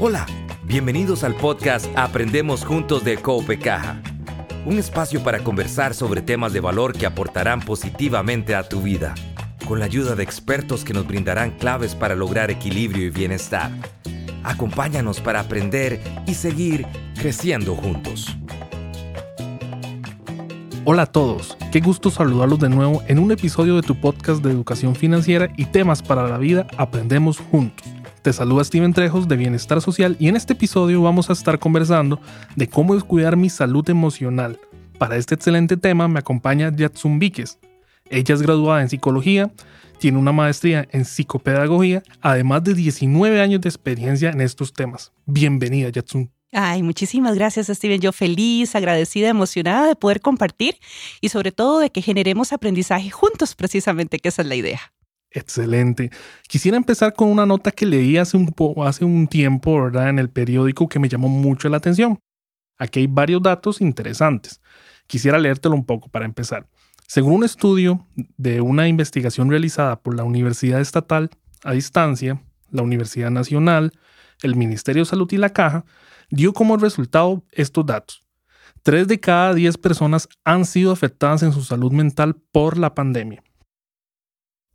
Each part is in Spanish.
Hola, bienvenidos al podcast Aprendemos Juntos de Cope Caja, un espacio para conversar sobre temas de valor que aportarán positivamente a tu vida, con la ayuda de expertos que nos brindarán claves para lograr equilibrio y bienestar. Acompáñanos para aprender y seguir creciendo juntos. Hola a todos, qué gusto saludarlos de nuevo en un episodio de tu podcast de educación financiera y temas para la vida Aprendemos Juntos. Te saluda Steven Trejos de Bienestar Social y en este episodio vamos a estar conversando de cómo descuidar mi salud emocional. Para este excelente tema me acompaña Yatsun Víquez. Ella es graduada en psicología, tiene una maestría en psicopedagogía, además de 19 años de experiencia en estos temas. Bienvenida, Yatsun. Ay, muchísimas gracias, Steven. Yo feliz, agradecida, emocionada de poder compartir y sobre todo de que generemos aprendizaje juntos, precisamente, que esa es la idea. Excelente. Quisiera empezar con una nota que leí hace un, tiempo. En el periódico que me llamó mucho la atención. Aquí hay varios datos interesantes. Quisiera leértelo un poco para empezar. Según un estudio de una investigación realizada por la Universidad Estatal a Distancia, la Universidad Nacional, el Ministerio de Salud y la Caja, dio como resultado estos datos. Tres de cada diez personas han sido afectadas en su salud mental por la pandemia.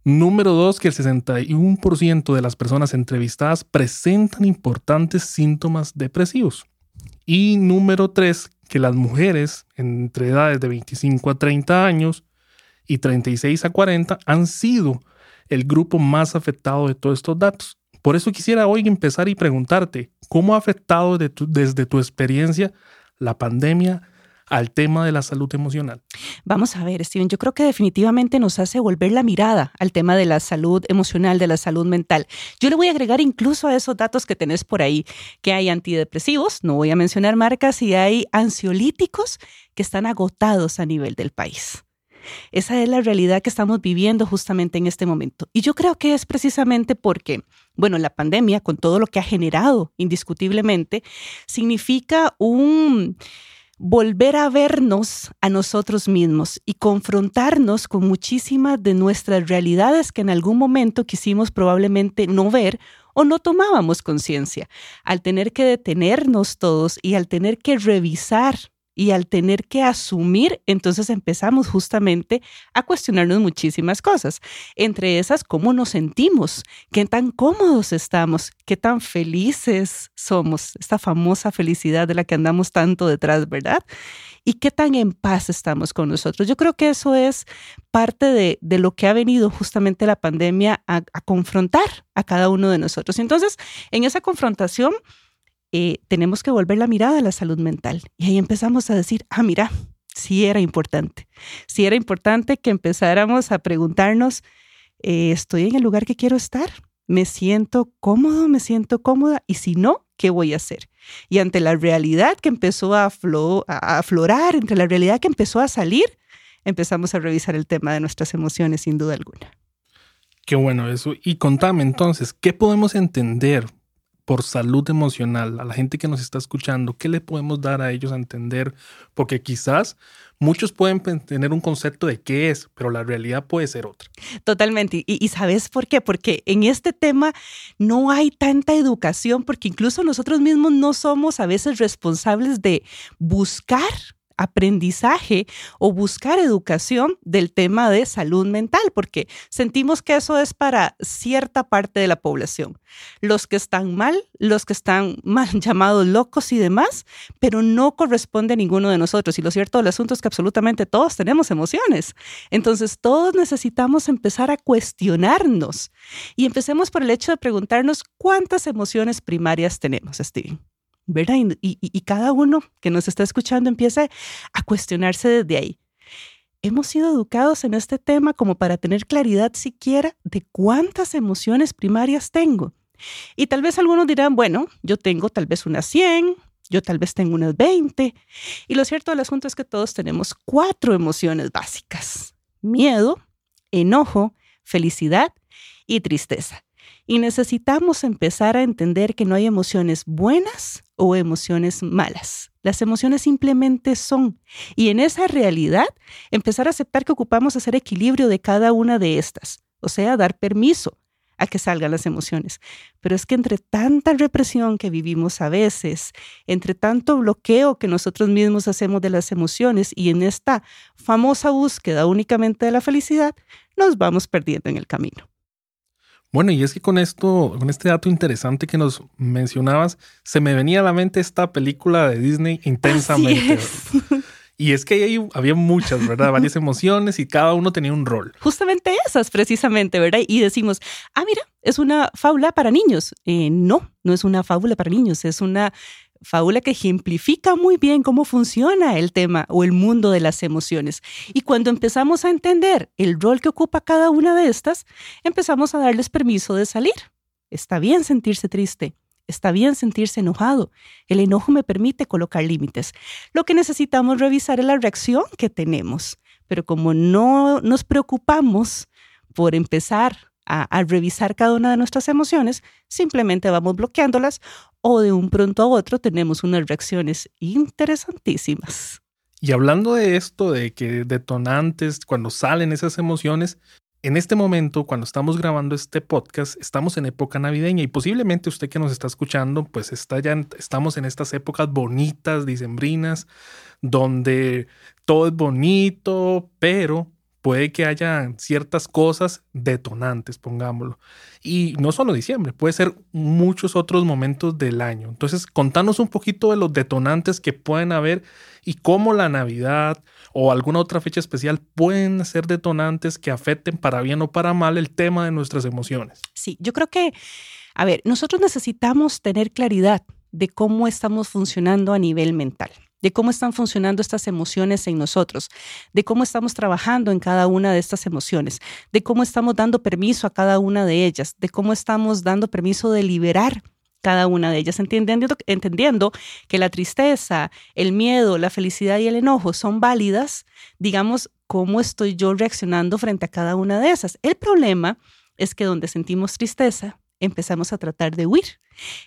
Número dos, que el 61% de las personas entrevistadas presentan importantes síntomas depresivos. Y número tres, que las mujeres entre edades de 25 a 30 años y 36 a 40 han sido el grupo más afectado de todos estos datos. Por eso quisiera hoy empezar y preguntarte, ¿cómo ha afectado desde tu experiencia la pandemia al tema de la salud emocional? Vamos a ver, Steven, yo creo que definitivamente nos hace volver la mirada al tema de la salud emocional, de la salud mental. Yo le voy a agregar incluso a esos datos que tenés por ahí, que hay antidepresivos, no voy a mencionar marcas, y hay ansiolíticos que están agotados a nivel del país. Esa es la realidad que estamos viviendo justamente en este momento. Y yo creo que es precisamente porque, bueno, la pandemia, con todo lo que ha generado indiscutiblemente, significa un volver a vernos a nosotros mismos y confrontarnos con muchísimas de nuestras realidades que en algún momento quisimos probablemente no ver o no tomábamos conciencia. Al tener que detenernos todos y al tener que revisar y al tener que asumir, entonces empezamos justamente a cuestionarnos muchísimas cosas. Entre esas, cómo nos sentimos, qué tan cómodos estamos, qué tan felices somos, esta famosa felicidad de la que andamos tanto detrás, ¿verdad? Y qué tan en paz estamos con nosotros. Yo creo que eso es parte de, lo que ha venido justamente la pandemia a, a confrontar a cada uno de nosotros. Entonces, en esa confrontación, eh, tenemos que volver la mirada a la salud mental. Y ahí empezamos a decir, ah, mira, sí era importante. Sí era importante que empezáramos a preguntarnos, eh, ¿estoy en el lugar que quiero estar? ¿Me siento cómodo? ¿Me siento cómoda? Y si no, ¿qué voy a hacer? Y ante la realidad que empezó a, a aflorar, entre la realidad que empezó a salir, empezamos a revisar el tema de nuestras emociones, sin duda alguna. Qué bueno eso. Y contame entonces, ¿qué podemos entender por salud emocional, a la gente que nos está escuchando, ¿qué le podemos dar a ellos a entender? Porque quizás muchos pueden tener un concepto de qué es, pero la realidad puede ser otra. Totalmente. Y, ¿sabes por qué? Porque en este tema no hay tanta educación, porque incluso nosotros mismos no somos a veces responsables de buscar aprendizaje o buscar educación del tema de salud mental, porque sentimos que eso es para cierta parte de la población. Los que están mal, los que están mal llamados locos y demás, pero no corresponde a ninguno de nosotros. Y lo cierto del asunto es que absolutamente todos tenemos emociones. Entonces todos necesitamos empezar a cuestionarnos y empecemos por el hecho de preguntarnos cuántas emociones primarias tenemos, Steven. ¿Verdad? Y, cada uno que nos está escuchando empieza a cuestionarse desde ahí. Hemos sido educados en este tema como para tener claridad siquiera de cuántas emociones primarias tengo. Y tal vez algunos dirán, bueno, yo tengo tal vez unas 100, yo tal vez tengo unas 20. Y lo cierto del asunto es que todos tenemos cuatro emociones básicas. Miedo, enojo, felicidad y tristeza. Y necesitamos empezar a entender que no hay emociones buenas o emociones malas. Las emociones simplemente son. Y en esa realidad, empezar a aceptar que ocupamos hacer equilibrio de cada una de estas. O sea, dar permiso a que salgan las emociones. Pero es que entre tanta represión que vivimos a veces, entre tanto bloqueo que nosotros mismos hacemos de las emociones y en esta famosa búsqueda únicamente de la felicidad, nos vamos perdiendo en el camino. Bueno, y es que con esto, con este dato interesante que nos mencionabas, se me venía a la mente esta película de Disney intensamente. Y es que ahí había muchas, ¿verdad? Varias emociones y cada uno tenía un rol. Justamente esas, precisamente, ¿verdad? Y decimos, ah, mira, es una fábula para niños. Eh, no, no es una fábula para niños, es una fábula que ejemplifica muy bien cómo funciona el tema o el mundo de las emociones. Y cuando empezamos a entender el rol que ocupa cada una de estas, empezamos a darles permiso de salir. Está bien sentirse triste, Está bien sentirse enojado. El enojo me permite colocar límites. Lo que necesitamos revisar es la reacción que tenemos. Pero como no nos preocupamos por empezar a, revisar cada una de nuestras emociones, simplemente vamos bloqueándolas o de un pronto a otro tenemos unas reacciones interesantísimas. Y hablando de esto, de que detonantes, cuando salen esas emociones, en este momento, cuando estamos grabando este podcast, estamos en época navideña y posiblemente usted que nos está escuchando, pues está ya, estamos en estas épocas bonitas, dicembrinas, donde todo es bonito, pero puede que haya ciertas cosas detonantes, pongámoslo. Y no solo diciembre, puede ser muchos otros momentos del año. Entonces, contanos un poquito de los detonantes que pueden haber y cómo la Navidad o alguna otra fecha especial pueden ser detonantes que afecten para bien o para mal el tema de nuestras emociones. Sí, yo creo que, a ver, nosotros necesitamos tener claridad de cómo estamos funcionando a nivel mental de cómo están funcionando estas emociones en nosotros, de cómo estamos trabajando en cada una de estas emociones, de cómo estamos dando permiso a cada una de ellas, de cómo estamos dando permiso de liberar cada una de ellas, entendiendo, que la tristeza, el miedo, la felicidad y el enojo son válidas, digamos, cómo estoy yo reaccionando frente a cada una de esas. El problema es que donde sentimos tristeza, empezamos a tratar de huir.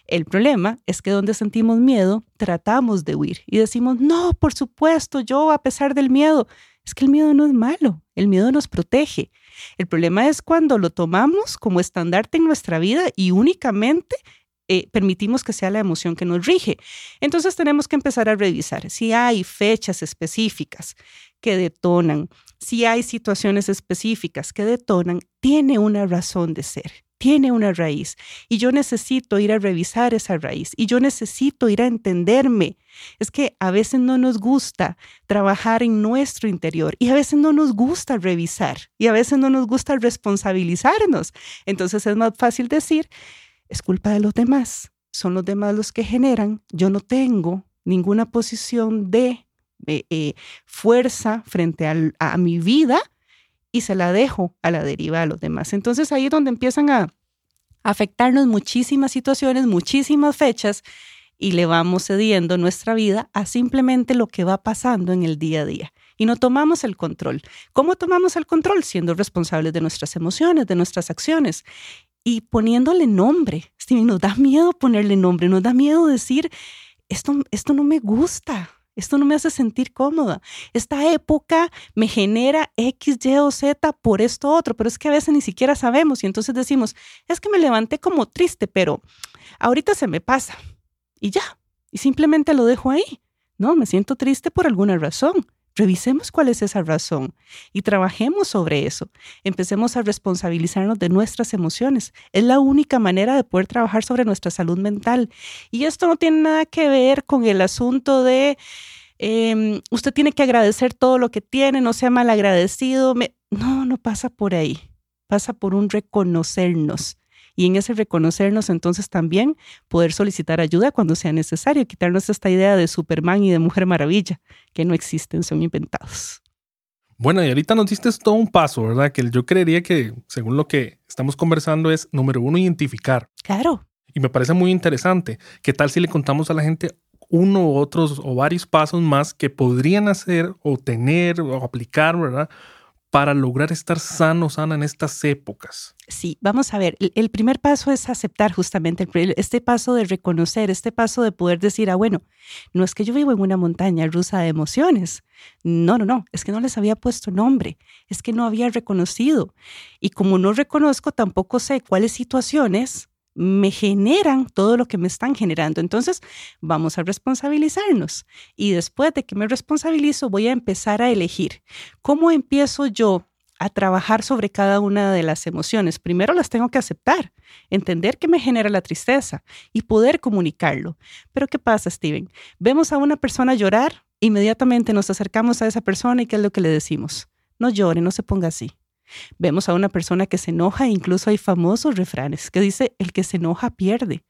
El problema es que donde sentimos miedo, tratamos de huir y decimos, no, por supuesto, yo a pesar del miedo, es que el miedo no es malo, el miedo nos protege. El problema es cuando lo tomamos como estandarte en nuestra vida y únicamente eh, permitimos que sea la emoción que nos rige. Entonces tenemos que empezar a revisar si hay fechas específicas que detonan, si hay situaciones específicas que detonan, tiene una razón de ser tiene una raíz y yo necesito ir a revisar esa raíz y yo necesito ir a entenderme. Es que a veces no nos gusta trabajar en nuestro interior y a veces no nos gusta revisar y a veces no nos gusta responsabilizarnos. Entonces es más fácil decir, es culpa de los demás, son los demás los que generan, yo no tengo ninguna posición de eh, eh, fuerza frente a mi vida y se la dejo a la deriva a los demás. Entonces ahí es donde empiezan a afectarnos muchísimas situaciones, muchísimas fechas y le vamos cediendo nuestra vida a simplemente lo que va pasando en el día a día. Y no tomamos el control. ¿Cómo tomamos el control? Siendo responsables de nuestras emociones, de nuestras acciones y poniéndole nombre. Sí, nos da miedo ponerle nombre, nos da miedo decir, esto, esto no me gusta, esto no me hace sentir cómoda. Esta época me genera X, Y o Z por esto otro, pero es que a veces ni siquiera sabemos y entonces decimos, es que me levanté como triste, pero ahorita se me pasa y ya, y simplemente lo dejo ahí. No, me siento triste por alguna razón. Revisemos cuál es esa razón y trabajemos sobre eso. Empecemos a responsabilizarnos de nuestras emociones. Es la única manera de poder trabajar sobre nuestra salud mental. Y esto no tiene nada que ver con el asunto de em, usted tiene que agradecer todo lo que tiene, no sea mal agradecido. No, no pasa por ahí. Pasa por un reconocernos y en ese reconocernos entonces también poder solicitar ayuda cuando sea necesario, quitarnos esta idea de Superman y de Mujer Maravilla, que no existen, son inventados. Bueno, y ahorita nos diste todo un paso, ¿verdad? Que yo creería que, según lo que estamos conversando, es número uno, identificar. Claro. Y me parece muy interesante. ¿Qué tal si le contamos a la gente uno u otros o varios pasos más que podrían hacer o tener o aplicar, ¿verdad? Para lograr estar sano, sana en estas épocas? Sí, vamos a ver, el primer paso es aceptar justamente este paso de reconocer, este paso de poder decir, ah, bueno, no es que yo vivo en una montaña rusa de emociones, no, no, no, es que no les había puesto nombre, es que no había reconocido. Y como no reconozco, tampoco sé cuáles situaciones me generan todo lo que me están generando. Entonces, vamos a responsabilizarnos. Y después de que me responsabilizo, voy a empezar a elegir. ¿Cómo empiezo yo a trabajar sobre cada una de las emociones? Primero las tengo que aceptar, entender que me genera la tristeza y poder comunicarlo. Pero ¿qué pasa, Steven? Vemos a una persona llorar, inmediatamente nos acercamos a esa persona y ¿qué es lo que le decimos? No llore, no se ponga así. Vemos a una persona que se enoja incluso hay famosos refranes que dice, el que se enoja pierde.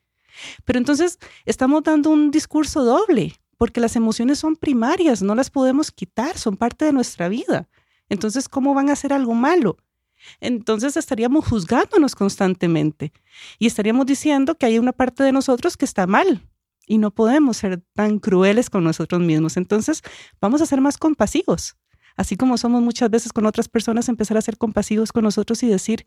Pero entonces estamos dando un discurso doble, porque las emociones son primarias, no las podemos quitar, son parte de nuestra vida. Entonces, ¿cómo van a hacer algo malo? Entonces estaríamos juzgándonos constantemente y estaríamos diciendo que hay una parte de nosotros que está mal y no podemos ser tan crueles con nosotros mismos. Entonces, vamos a ser más compasivos así como somos muchas veces con otras personas, empezar a ser compasivos con nosotros y decir,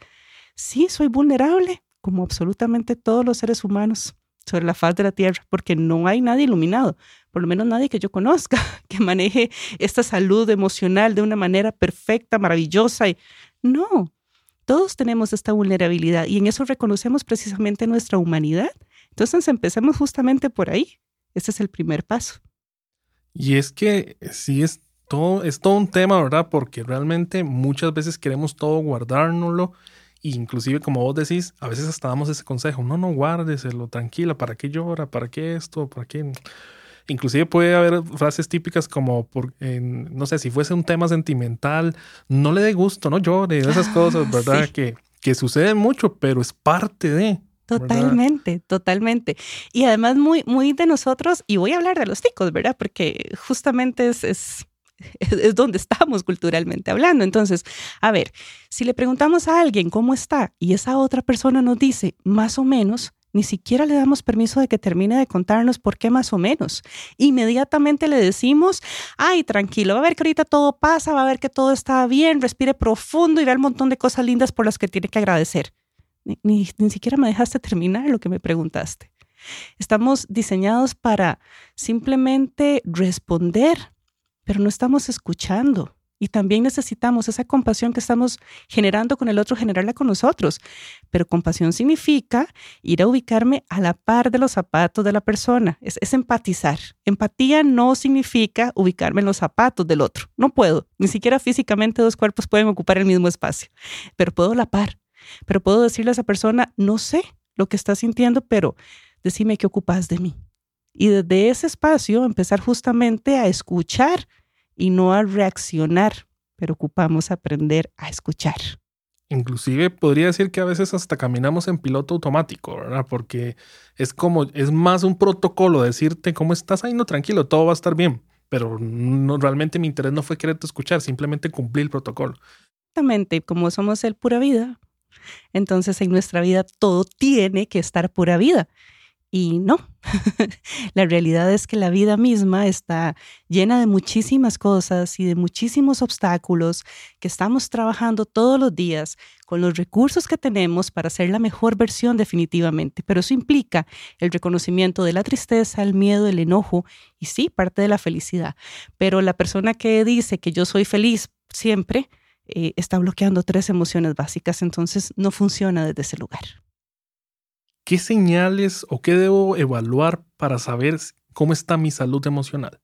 sí, soy vulnerable, como absolutamente todos los seres humanos sobre la faz de la tierra, porque no hay nadie iluminado, por lo menos nadie que yo conozca, que maneje esta salud emocional de una manera perfecta, maravillosa. Y no, todos tenemos esta vulnerabilidad y en eso reconocemos precisamente nuestra humanidad. Entonces empecemos justamente por ahí. Ese es el primer paso. Y es que si es es todo un tema, ¿verdad? Porque realmente muchas veces queremos todo guardárnoslo. Inclusive, como vos decís, a veces hasta damos ese consejo, no, no, guárdeselo, tranquila, ¿para qué llora? ¿Para qué esto? ¿Para qué? Inclusive puede haber frases típicas como, por, no sé, si fuese un tema sentimental, no le dé gusto, no llore, esas ah, cosas, ¿verdad? Que, que suceden mucho, pero es parte de... Totalmente, totalmente. Y además muy, muy de nosotros, y voy a hablar de los ticos, ¿verdad? Porque justamente es, es donde estamos culturalmente hablando. Entonces, a ver, si le preguntamos a alguien cómo está y esa otra persona nos dice más o menos, ni siquiera le damos permiso de que termine de contarnos por qué más o menos. Inmediatamente le decimos, ay, tranquilo, va a ver que ahorita todo pasa, va a ver que todo está bien, respire profundo y ve el montón de cosas lindas por las que tiene que agradecer. Ni, ni siquiera me dejaste terminar lo que me preguntaste. Estamos diseñados para simplemente responder pero no estamos escuchando. Y también necesitamos esa compasión que estamos generando con el otro, generarla con nosotros. Pero compasión significa ir a ubicarme a la par de los zapatos de la persona. Es, empatizar. Empatía no significa ubicarme en los zapatos del otro. No puedo. Ni siquiera físicamente dos cuerpos pueden ocupar el mismo espacio. Pero puedo la par. Pero puedo decirle a esa persona, no sé lo que está sintiendo, pero decime qué ocupas de mí. Y desde ese espacio empezar justamente a escuchar y no a reaccionar, pero ocupamos aprender a escuchar. Inclusive podría decir que a veces hasta caminamos en piloto automático, ¿verdad? Porque es como, es más un protocolo decirte cómo estás ahí, no tranquilo, todo va a estar bien. Pero no, realmente mi interés no fue quererte escuchar, simplemente cumplir el protocolo. Exactamente, como somos el pura vida, entonces en nuestra vida todo tiene que estar pura vida. Y no, la realidad es que la vida misma está llena de muchísimas cosas y de muchísimos obstáculos que estamos trabajando todos los días con los recursos que tenemos para ser la mejor versión definitivamente. Pero eso implica el reconocimiento de la tristeza, el miedo, el enojo y sí, parte de la felicidad. Pero la persona que dice que yo soy feliz siempre eh, está bloqueando tres emociones básicas, entonces no funciona desde ese lugar. ¿Qué señales o qué debo evaluar para saber cómo está mi salud emocional?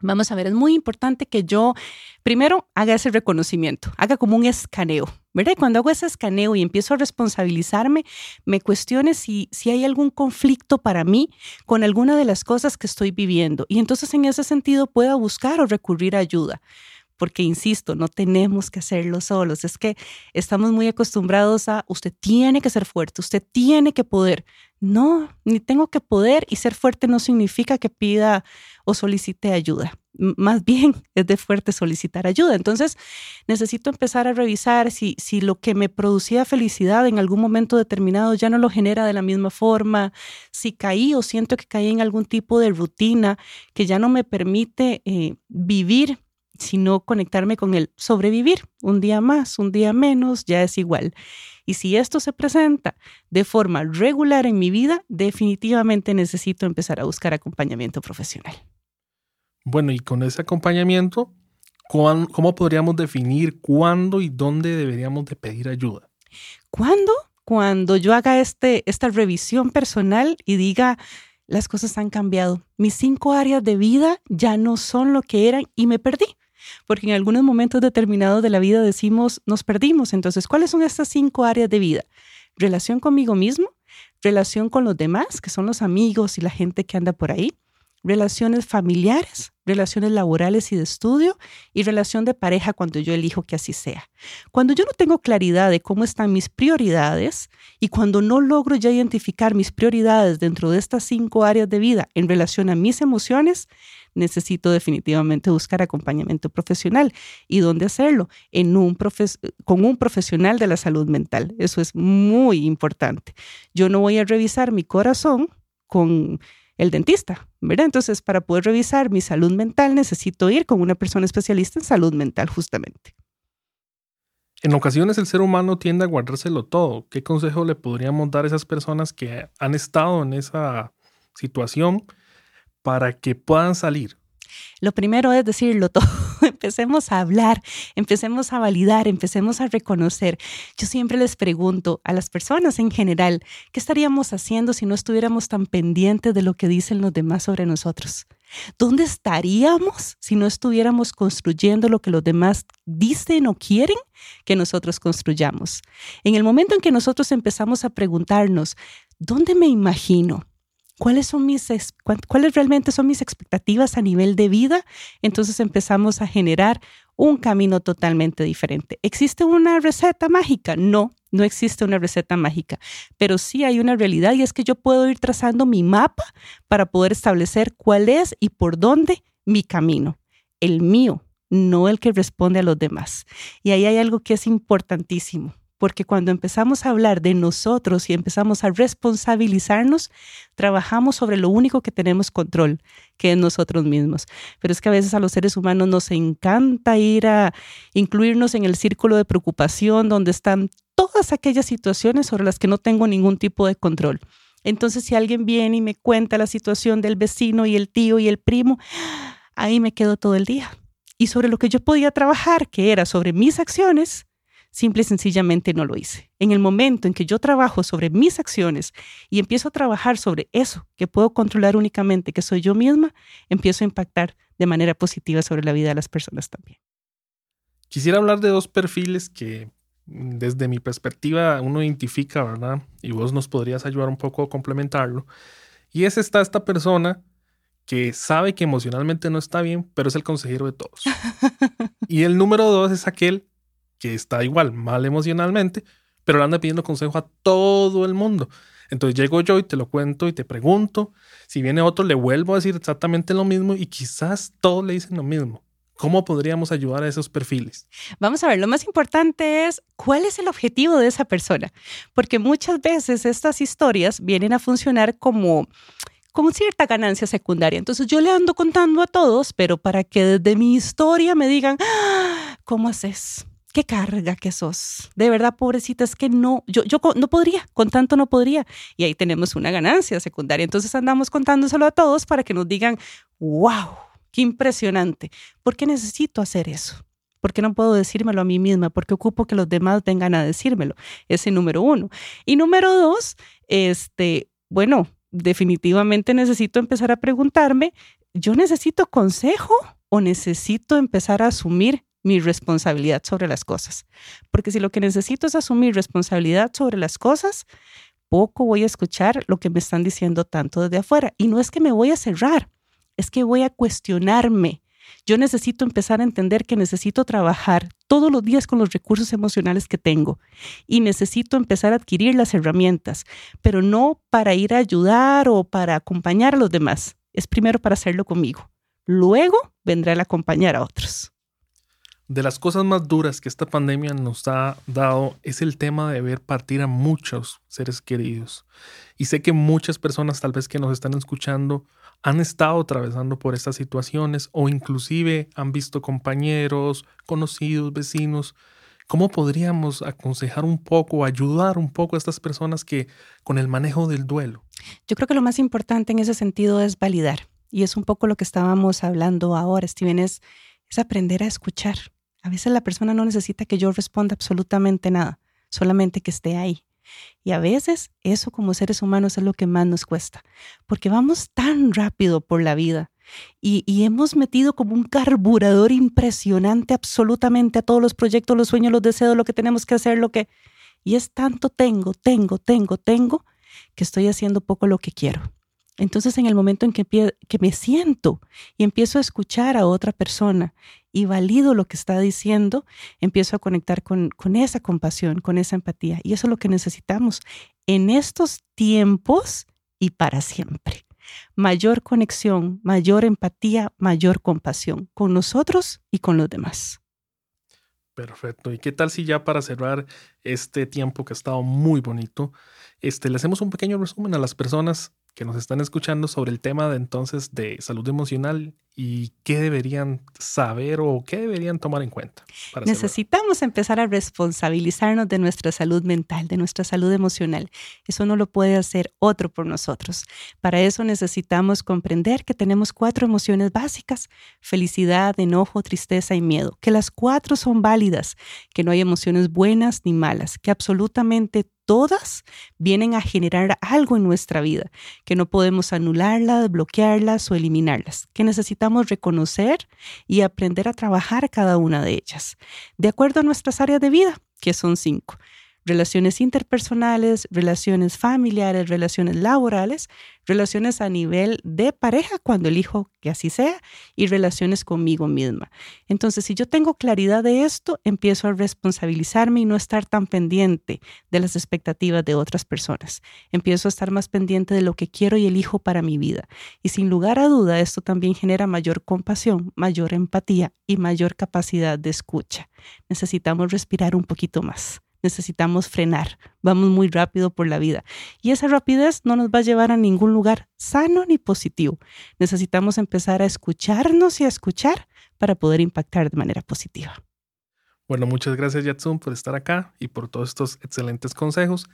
Vamos a ver, es muy importante que yo primero haga ese reconocimiento, haga como un escaneo, ¿verdad? cuando hago ese escaneo y empiezo a responsabilizarme, me cuestione si, si hay algún conflicto para mí con alguna de las cosas que estoy viviendo. Y entonces en ese sentido pueda buscar o recurrir a ayuda porque insisto, no tenemos que hacerlo solos. Es que estamos muy acostumbrados a usted tiene que ser fuerte, usted tiene que poder. No, ni tengo que poder y ser fuerte no significa que pida o solicite ayuda. Más bien es de fuerte solicitar ayuda. Entonces necesito empezar a revisar si, si lo que me producía felicidad en algún momento determinado ya no lo genera de la misma forma, si caí o siento que caí en algún tipo de rutina que ya no me permite eh, vivir sino conectarme con el sobrevivir. Un día más, un día menos, ya es igual. Y si esto se presenta de forma regular en mi vida, definitivamente necesito empezar a buscar acompañamiento profesional. Bueno, y con ese acompañamiento, ¿cómo podríamos definir cuándo y dónde deberíamos de pedir ayuda? ¿Cuándo? Cuando yo haga este, esta revisión personal y diga, las cosas han cambiado. Mis cinco áreas de vida ya no son lo que eran y me perdí porque en algunos momentos determinados de la vida decimos, nos perdimos. Entonces, ¿cuáles son estas cinco áreas de vida? Relación conmigo mismo, relación con los demás, que son los amigos y la gente que anda por ahí, relaciones familiares, relaciones laborales y de estudio y relación de pareja cuando yo elijo que así sea. Cuando yo no tengo claridad de cómo están mis prioridades y cuando no logro ya identificar mis prioridades dentro de estas cinco áreas de vida en relación a mis emociones, necesito definitivamente buscar acompañamiento profesional. ¿Y dónde hacerlo? En un con un profesional de la salud mental. Eso es muy importante. Yo no voy a revisar mi corazón con el dentista, ¿verdad? Entonces, para poder revisar mi salud mental, necesito ir con una persona especialista en salud mental, justamente. En ocasiones el ser humano tiende a guardárselo todo. ¿Qué consejo le podríamos dar a esas personas que han estado en esa situación para que puedan salir? Lo primero es decirlo todo. Empecemos a hablar, empecemos a validar, empecemos a reconocer. Yo siempre les pregunto a las personas en general, ¿qué estaríamos haciendo si no estuviéramos tan pendientes de lo que dicen los demás sobre nosotros? ¿Dónde estaríamos si no estuviéramos construyendo lo que los demás dicen o quieren que nosotros construyamos? En el momento en que nosotros empezamos a preguntarnos, ¿dónde me imagino? Cuáles son mis cuáles realmente son mis expectativas a nivel de vida, entonces empezamos a generar un camino totalmente diferente. ¿Existe una receta mágica? No, no existe una receta mágica, pero sí hay una realidad y es que yo puedo ir trazando mi mapa para poder establecer cuál es y por dónde mi camino, el mío, no el que responde a los demás. Y ahí hay algo que es importantísimo porque cuando empezamos a hablar de nosotros y empezamos a responsabilizarnos, trabajamos sobre lo único que tenemos control, que es nosotros mismos. Pero es que a veces a los seres humanos nos encanta ir a incluirnos en el círculo de preocupación donde están todas aquellas situaciones sobre las que no tengo ningún tipo de control. Entonces, si alguien viene y me cuenta la situación del vecino y el tío y el primo, ahí me quedo todo el día. Y sobre lo que yo podía trabajar, que era sobre mis acciones, simple y sencillamente no lo hice. En el momento en que yo trabajo sobre mis acciones y empiezo a trabajar sobre eso que puedo controlar únicamente, que soy yo misma, empiezo a impactar de manera positiva sobre la vida de las personas también. Quisiera hablar de dos perfiles que mm, desde mi perspectiva uno identifica, ¿verdad? Y vos nos podrías ayudar un poco a complementarlo. Y es esta, esta persona que sabe que emocionalmente no está bien, pero es el consejero de todos. y el número dos es aquel que está igual mal emocionalmente, pero le anda pidiendo consejo a todo el mundo. Entonces llego yo y te lo cuento y te pregunto. Si viene otro, le vuelvo a decir exactamente lo mismo y quizás todos le dicen lo mismo. ¿Cómo podríamos ayudar a esos perfiles? Vamos a ver, lo más importante es cuál es el objetivo de esa persona, porque muchas veces estas historias vienen a funcionar como como cierta ganancia secundaria. Entonces yo le ando contando a todos, pero para que desde mi historia me digan, ah, ¿cómo haces? Qué carga que sos. De verdad, pobrecita, es que no, yo, yo no podría, con tanto no podría. Y ahí tenemos una ganancia secundaria. Entonces andamos contándoselo a todos para que nos digan, wow, qué impresionante. ¿Por qué necesito hacer eso? ¿Por qué no puedo decírmelo a mí misma? ¿Por qué ocupo que los demás vengan a decírmelo? Ese número uno. Y número dos, este, bueno, definitivamente necesito empezar a preguntarme, ¿yo necesito consejo o necesito empezar a asumir mi responsabilidad sobre las cosas. Porque si lo que necesito es asumir responsabilidad sobre las cosas, poco voy a escuchar lo que me están diciendo tanto desde afuera. Y no es que me voy a cerrar, es que voy a cuestionarme. Yo necesito empezar a entender que necesito trabajar todos los días con los recursos emocionales que tengo y necesito empezar a adquirir las herramientas, pero no para ir a ayudar o para acompañar a los demás. Es primero para hacerlo conmigo. Luego vendrá el acompañar a otros de las cosas más duras que esta pandemia nos ha dado es el tema de ver partir a muchos seres queridos. Y sé que muchas personas tal vez que nos están escuchando han estado atravesando por estas situaciones o inclusive han visto compañeros, conocidos, vecinos. ¿Cómo podríamos aconsejar un poco, ayudar un poco a estas personas que con el manejo del duelo? Yo creo que lo más importante en ese sentido es validar. Y es un poco lo que estábamos hablando ahora, Steven, es, es aprender a escuchar. A veces la persona no necesita que yo responda absolutamente nada, solamente que esté ahí. Y a veces eso como seres humanos es lo que más nos cuesta, porque vamos tan rápido por la vida y, y, hemos metido como un carburador impresionante absolutamente a todos los proyectos, los sueños, los deseos, lo que tenemos que hacer, lo que... Y es tanto tengo, tengo, tengo, tengo, que estoy haciendo poco lo que quiero. Entonces, en el momento en que, que, me siento y empiezo a escuchar a otra persona y valido lo que está diciendo, empiezo a conectar con, con esa compasión, con esa empatía. Y eso es lo que necesitamos en estos tiempos y para siempre. Mayor conexión, mayor empatía, mayor compasión con nosotros y con los demás. Perfecto. ¿Y qué tal si ya para cerrar este tiempo que ha estado muy bonito, este, le hacemos un pequeño resumen a las personas que nos están escuchando sobre el tema de entonces de salud emocional y qué deberían saber o qué deberían tomar en cuenta. Necesitamos empezar a responsabilizarnos de nuestra salud mental, de nuestra salud emocional. Eso no lo puede hacer otro por nosotros. Para eso necesitamos comprender que tenemos cuatro emociones básicas, felicidad, enojo, tristeza y miedo, que las cuatro son válidas, que no hay emociones buenas ni malas, que absolutamente todas vienen a generar algo en nuestra vida, que no podemos anularlas, bloquearlas o eliminarlas, que necesitamos reconocer y aprender a trabajar cada una de ellas, de acuerdo a nuestras áreas de vida, que son cinco relaciones interpersonales, relaciones familiares, relaciones laborales, relaciones a nivel de pareja cuando elijo que así sea y relaciones conmigo misma. Entonces, si yo tengo claridad de esto, empiezo a responsabilizarme y no estar tan pendiente de las expectativas de otras personas. Empiezo a estar más pendiente de lo que quiero y elijo para mi vida. Y sin lugar a duda, esto también genera mayor compasión, mayor empatía y mayor capacidad de escucha. Necesitamos respirar un poquito más necesitamos frenar. Vamos muy rápido por la vida. Y esa rapidez no nos va a llevar a ningún lugar sano ni positivo. Necesitamos empezar a escucharnos y a escuchar para poder impactar de manera positiva. Bueno, muchas gracias Yatsun por estar acá y por todos estos excelentes consejos.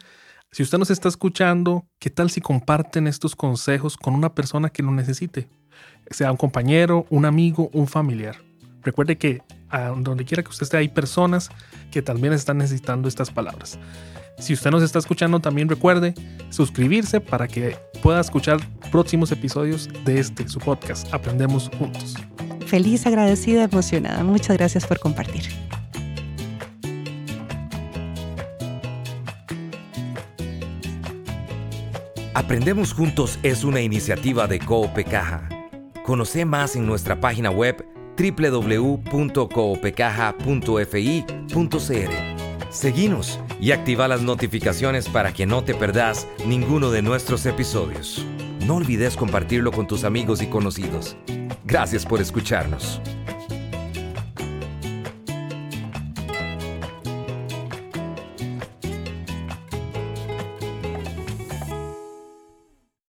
Si usted nos está escuchando, ¿qué tal si comparten estos consejos con una persona que lo necesite? Sea un compañero, un amigo, un familiar. Recuerde que a donde quiera que usted esté hay personas que también están necesitando estas palabras. Si usted nos está escuchando, también recuerde suscribirse para que pueda escuchar próximos episodios de este, su podcast, Aprendemos Juntos. Feliz, agradecida, emocionada. Muchas gracias por compartir. Aprendemos Juntos es una iniciativa de Coope Caja. Conoce más en nuestra página web www.coopecaja.fi.cr. Seguinos y activa las notificaciones para que no te perdas ninguno de nuestros episodios. No olvides compartirlo con tus amigos y conocidos. Gracias por escucharnos.